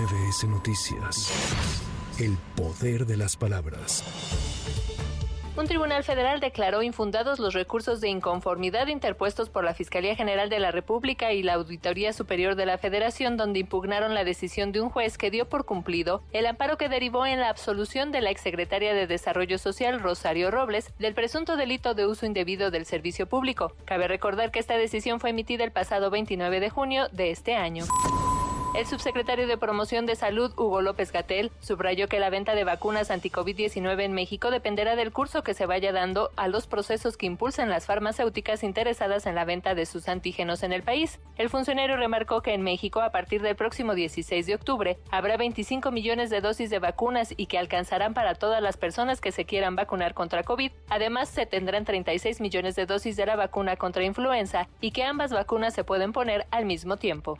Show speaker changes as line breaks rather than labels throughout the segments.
MBS Noticias. El poder de las palabras.
Un tribunal federal declaró infundados los recursos de inconformidad interpuestos por la Fiscalía General de la República y la Auditoría Superior de la Federación, donde impugnaron la decisión de un juez que dio por cumplido el amparo que derivó en la absolución de la exsecretaria de Desarrollo Social, Rosario Robles, del presunto delito de uso indebido del servicio público. Cabe recordar que esta decisión fue emitida el pasado 29 de junio de este año. El subsecretario de Promoción de Salud, Hugo López Gatel, subrayó que la venta de vacunas anti-COVID-19 en México dependerá del curso que se vaya dando a los procesos que impulsan las farmacéuticas interesadas en la venta de sus antígenos en el país. El funcionario remarcó que en México, a partir del próximo 16 de octubre, habrá 25 millones de dosis de vacunas y que alcanzarán para todas las personas que se quieran vacunar contra COVID. Además, se tendrán 36 millones de dosis de la vacuna contra influenza y que ambas vacunas se pueden poner al mismo tiempo.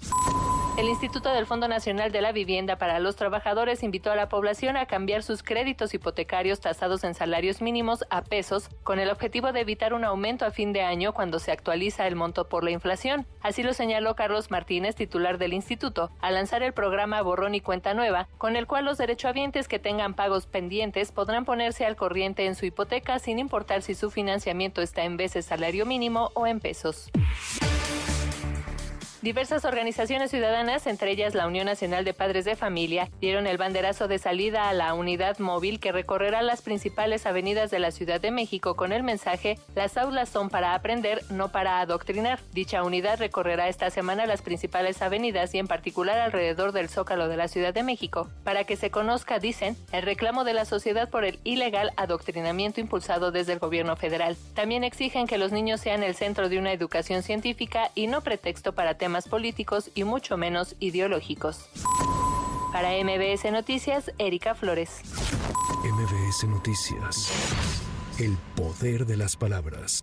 El Instituto del Fondo Nacional de la Vivienda para los Trabajadores invitó a la población a cambiar sus créditos hipotecarios tasados en salarios mínimos a pesos con el objetivo de evitar un aumento a fin de año cuando se actualiza el monto por la inflación. Así lo señaló Carlos Martínez, titular del instituto, al lanzar el programa Borrón y Cuenta Nueva, con el cual los derechohabientes que tengan pagos pendientes podrán ponerse al corriente en su hipoteca sin importar si su financiamiento está en veces salario mínimo o en pesos. Diversas organizaciones ciudadanas, entre ellas la Unión Nacional de Padres de Familia, dieron el banderazo de salida a la unidad móvil que recorrerá las principales avenidas de la Ciudad de México con el mensaje Las aulas son para aprender, no para adoctrinar. Dicha unidad recorrerá esta semana las principales avenidas y en particular alrededor del Zócalo de la Ciudad de México, para que se conozca, dicen, el reclamo de la sociedad por el ilegal adoctrinamiento impulsado desde el gobierno federal. También exigen que los niños sean el centro de una educación científica y no pretexto para temas políticos y mucho menos ideológicos. Para MBS Noticias, Erika Flores.
MBS Noticias. El poder de las palabras.